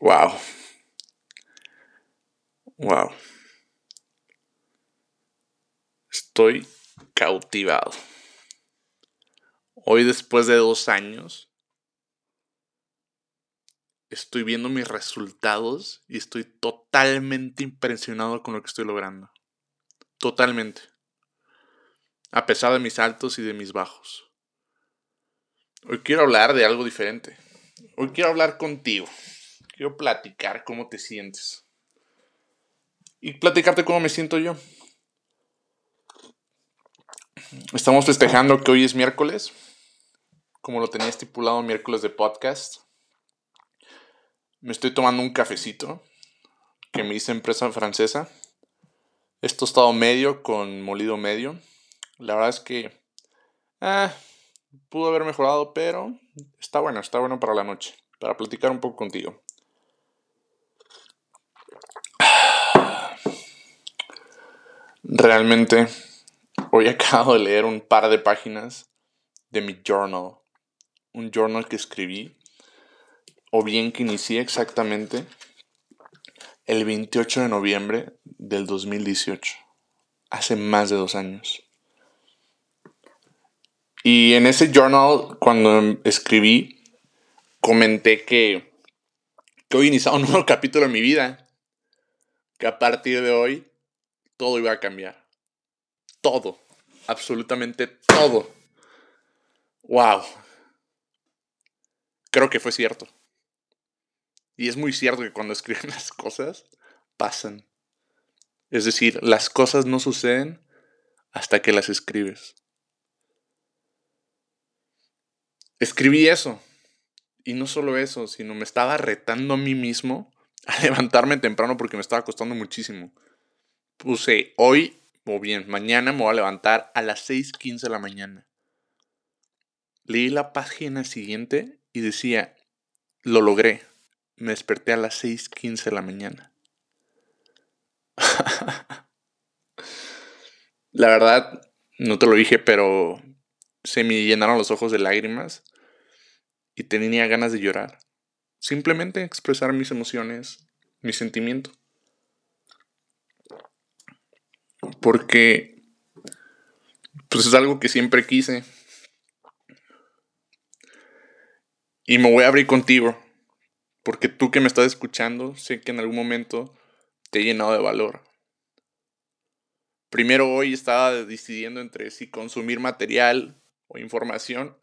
Wow. Wow. Estoy cautivado. Hoy después de dos años, estoy viendo mis resultados y estoy totalmente impresionado con lo que estoy logrando. Totalmente. A pesar de mis altos y de mis bajos. Hoy quiero hablar de algo diferente. Hoy quiero hablar contigo. Quiero platicar cómo te sientes. Y platicarte cómo me siento yo. Estamos festejando que hoy es miércoles. Como lo tenía estipulado miércoles de podcast. Me estoy tomando un cafecito que me hice empresa francesa. Es tostado medio con molido medio. La verdad es que ah, pudo haber mejorado, pero está bueno, está bueno para la noche, para platicar un poco contigo. Realmente, hoy acabo de leer un par de páginas de mi journal. Un journal que escribí, o bien que inicié exactamente el 28 de noviembre del 2018. Hace más de dos años. Y en ese journal, cuando escribí, comenté que, que hoy iniciaba un nuevo capítulo en mi vida. Que a partir de hoy todo iba a cambiar. Todo. Absolutamente todo. ¡Wow! Creo que fue cierto. Y es muy cierto que cuando escriben las cosas, pasan. Es decir, las cosas no suceden hasta que las escribes. Escribí eso. Y no solo eso, sino me estaba retando a mí mismo a levantarme temprano porque me estaba costando muchísimo. Puse hoy, o bien, mañana me voy a levantar a las 6.15 de la mañana. Leí la página siguiente y decía, lo logré. Me desperté a las 6.15 de la mañana. la verdad, no te lo dije, pero se me llenaron los ojos de lágrimas y tenía ganas de llorar. Simplemente expresar mis emociones, mi sentimiento. Porque pues es algo que siempre quise. Y me voy a abrir contigo. Porque tú que me estás escuchando, sé que en algún momento te he llenado de valor. Primero hoy estaba decidiendo entre si consumir material o información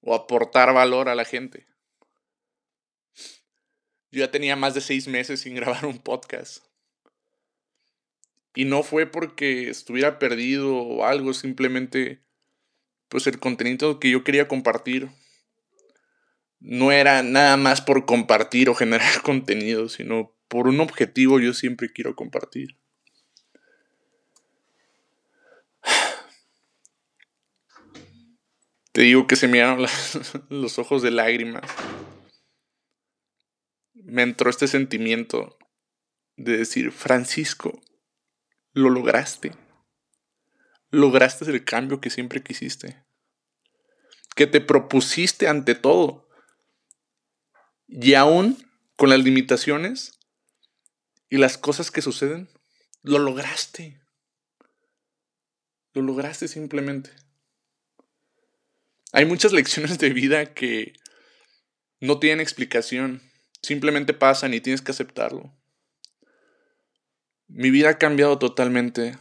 o aportar valor a la gente. Yo ya tenía más de seis meses sin grabar un podcast. Y no fue porque estuviera perdido o algo, simplemente pues el contenido que yo quería compartir no era nada más por compartir o generar contenido, sino por un objetivo yo siempre quiero compartir. Te digo que se me dieron los ojos de lágrimas. Me entró este sentimiento de decir, Francisco, lo lograste. Lograste el cambio que siempre quisiste. Que te propusiste ante todo. Y aún con las limitaciones y las cosas que suceden, lo lograste. Lo lograste simplemente. Hay muchas lecciones de vida que no tienen explicación, simplemente pasan y tienes que aceptarlo. Mi vida ha cambiado totalmente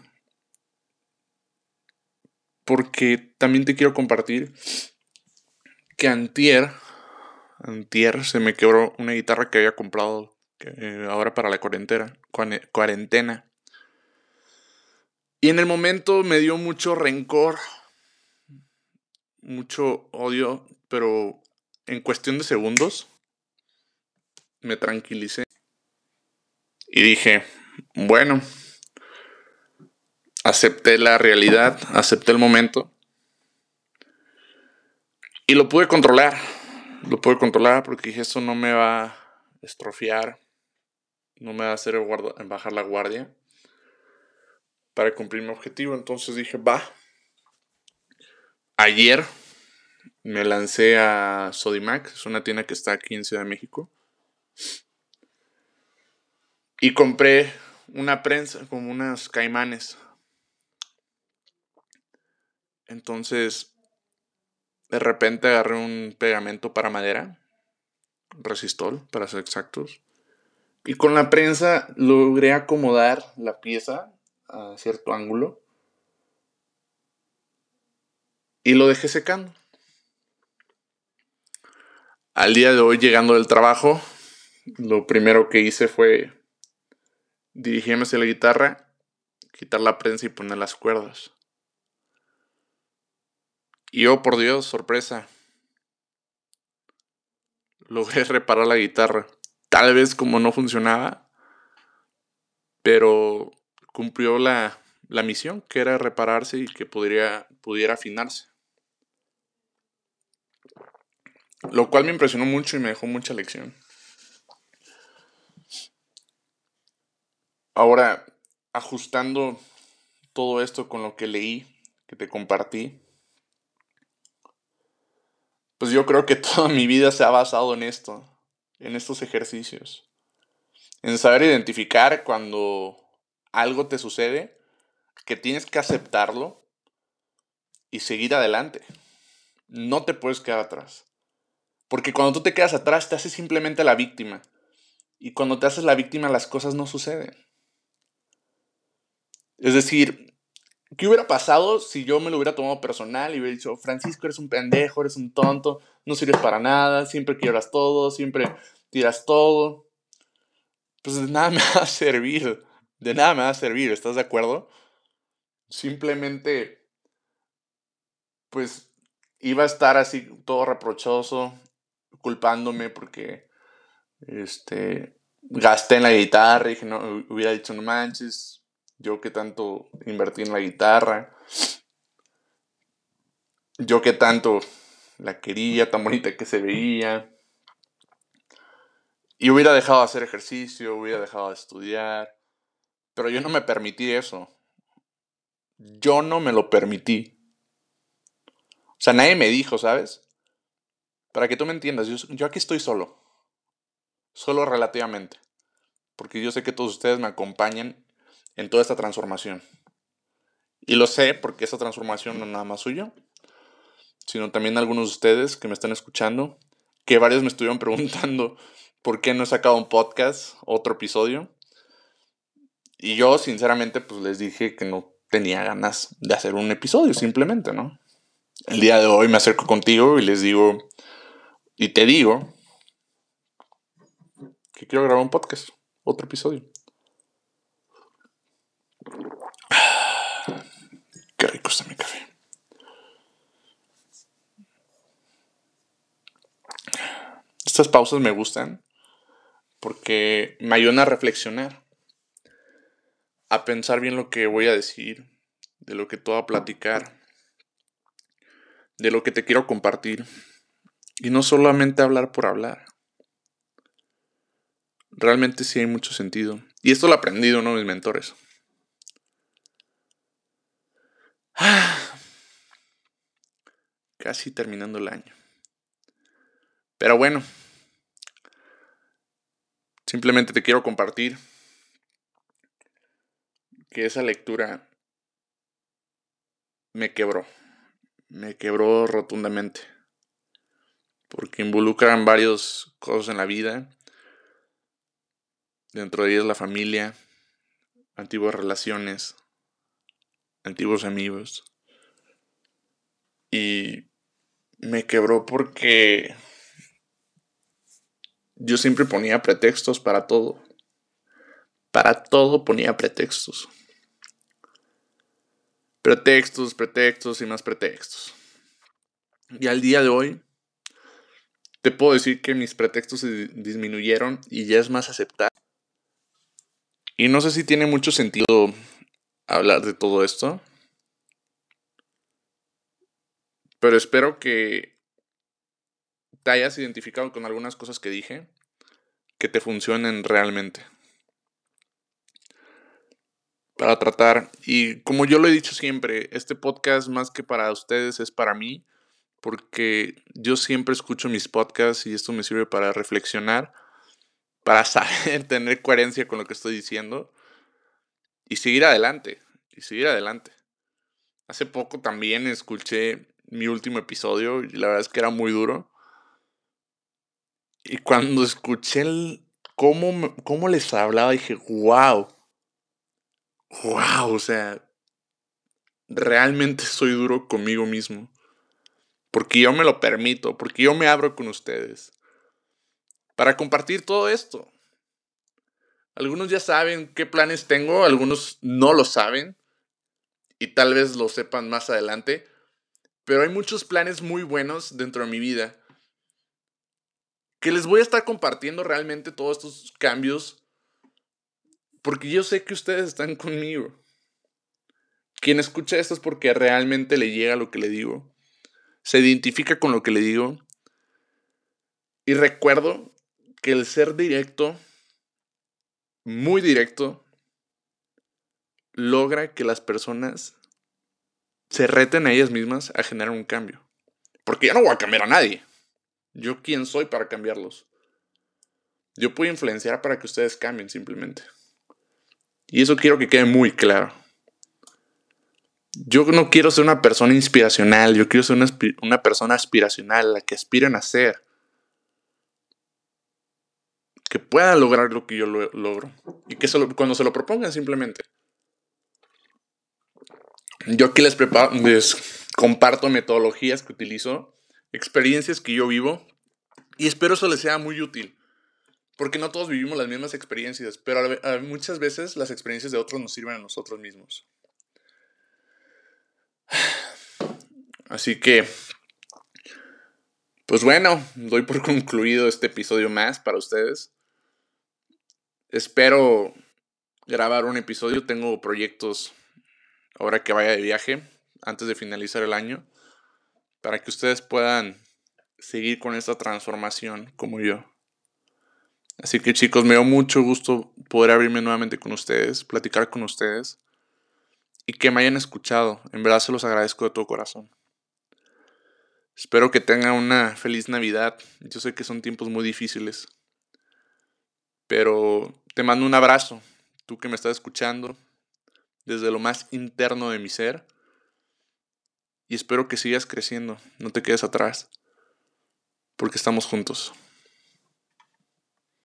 porque también te quiero compartir que antier, antier se me quebró una guitarra que había comprado eh, ahora para la cuarentena, cuarentena. Y en el momento me dio mucho rencor, mucho odio, pero en cuestión de segundos me tranquilicé y dije, bueno, acepté la realidad, acepté el momento y lo pude controlar. Lo pude controlar porque dije, eso no me va a estrofiar, no me va a hacer bajar la guardia para cumplir mi objetivo. Entonces dije, va, ayer me lancé a Sodimac, es una tienda que está aquí en Ciudad de México. Y compré una prensa, como unas caimanes. Entonces, de repente agarré un pegamento para madera, resistol, para ser exactos. Y con la prensa logré acomodar la pieza a cierto ángulo. Y lo dejé secando. Al día de hoy, llegando del trabajo, lo primero que hice fue dirigirme hacia la guitarra, quitar la prensa y poner las cuerdas. Y oh, por Dios, sorpresa. Logré reparar la guitarra. Tal vez como no funcionaba, pero cumplió la, la misión, que era repararse y que pudiera afinarse. Lo cual me impresionó mucho y me dejó mucha lección. Ahora, ajustando todo esto con lo que leí, que te compartí, pues yo creo que toda mi vida se ha basado en esto, en estos ejercicios. En saber identificar cuando algo te sucede, que tienes que aceptarlo y seguir adelante. No te puedes quedar atrás. Porque cuando tú te quedas atrás, te haces simplemente la víctima. Y cuando te haces la víctima, las cosas no suceden. Es decir, ¿qué hubiera pasado si yo me lo hubiera tomado personal y hubiera dicho, Francisco, eres un pendejo, eres un tonto, no sirves para nada, siempre quieras todo, siempre tiras todo? Pues de nada me va a servir, de nada me va a servir, ¿estás de acuerdo? Simplemente, pues iba a estar así todo reprochoso, culpándome porque este, gasté en la guitarra y no, hubiera dicho, no manches, yo que tanto invertí en la guitarra, yo que tanto la quería, tan bonita que se veía. Y hubiera dejado de hacer ejercicio, hubiera dejado de estudiar. Pero yo no me permití eso. Yo no me lo permití. O sea, nadie me dijo, ¿sabes? Para que tú me entiendas, yo, aquí estoy solo. Solo relativamente. Porque yo sé que todos ustedes me acompañan en toda esta transformación. Y lo sé porque esta transformación no nada más suyo, sino también algunos de ustedes que me están escuchando, que varios me estuvieron preguntando por qué no he sacado un podcast, otro episodio. Y yo, sinceramente, pues les dije que no tenía ganas de hacer un episodio, simplemente, ¿no? El día de hoy me acerco contigo y les digo, y te digo que quiero grabar un podcast, otro episodio. Qué rico está mi café. Estas pausas me gustan porque me ayudan a reflexionar, a pensar bien lo que voy a decir, de lo que te voy a platicar, de lo que te quiero compartir. Y no solamente hablar por hablar. Realmente sí hay mucho sentido. Y esto lo he aprendido uno de mis mentores. Casi terminando el año. Pero bueno, simplemente te quiero compartir que esa lectura me quebró. Me quebró rotundamente porque involucran varias cosas en la vida. Dentro de ellas la familia, antiguas relaciones, antiguos amigos. Y me quebró porque yo siempre ponía pretextos para todo. Para todo ponía pretextos. Pretextos, pretextos y más pretextos. Y al día de hoy te puedo decir que mis pretextos se disminuyeron y ya es más aceptable. Y no sé si tiene mucho sentido hablar de todo esto. Pero espero que te hayas identificado con algunas cosas que dije que te funcionen realmente. Para tratar, y como yo lo he dicho siempre, este podcast más que para ustedes es para mí, porque yo siempre escucho mis podcasts y esto me sirve para reflexionar, para saber tener coherencia con lo que estoy diciendo y seguir adelante, y seguir adelante. Hace poco también escuché mi último episodio y la verdad es que era muy duro. Y cuando escuché el, cómo, cómo les hablaba, dije, wow, wow, o sea, realmente soy duro conmigo mismo. Porque yo me lo permito, porque yo me abro con ustedes. Para compartir todo esto. Algunos ya saben qué planes tengo, algunos no lo saben y tal vez lo sepan más adelante, pero hay muchos planes muy buenos dentro de mi vida que les voy a estar compartiendo realmente todos estos cambios porque yo sé que ustedes están conmigo. Quien escucha esto es porque realmente le llega lo que le digo, se identifica con lo que le digo y recuerdo que el ser directo, muy directo, logra que las personas se reten a ellas mismas a generar un cambio. Porque yo no voy a cambiar a nadie. Yo quién soy para cambiarlos. Yo puedo influenciar para que ustedes cambien simplemente. Y eso quiero que quede muy claro. Yo no quiero ser una persona inspiracional, yo quiero ser una, persona aspiracional, la que aspiren a ser. Que puedan lograr lo que yo logro. Y que cuando se lo propongan simplemente. Yo aquí les, preparo, les comparto metodologías que utilizo, experiencias que yo vivo y espero eso les sea muy útil. Porque no todos vivimos las mismas experiencias, pero muchas veces las experiencias de otros nos sirven a nosotros mismos. Así que, pues bueno, doy por concluido este episodio más para ustedes. Espero grabar un episodio, tengo proyectos ahora que vaya de viaje, antes de finalizar el año, para que ustedes puedan seguir con esta transformación como yo. Así que chicos, me dio mucho gusto poder abrirme nuevamente con ustedes, platicar con ustedes y que me hayan escuchado. En verdad se los agradezco de todo corazón. Espero que tengan una feliz Navidad. Yo sé que son tiempos muy difíciles. Pero te mando un abrazo, tú que me estás escuchando desde lo más interno de mi ser. Y espero que sigas creciendo, no te quedes atrás, porque estamos juntos.